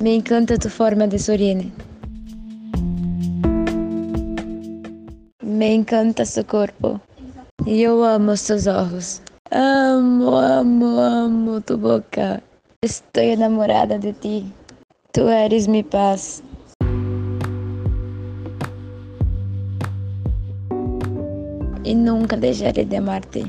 Me encanta tu forma de sorrir. Me encanta su corpo. E eu amo seus olhos. Amo, amo, amo tu boca. Estou enamorada de ti. Tu eres mi paz. E nunca deixarei de amar-te.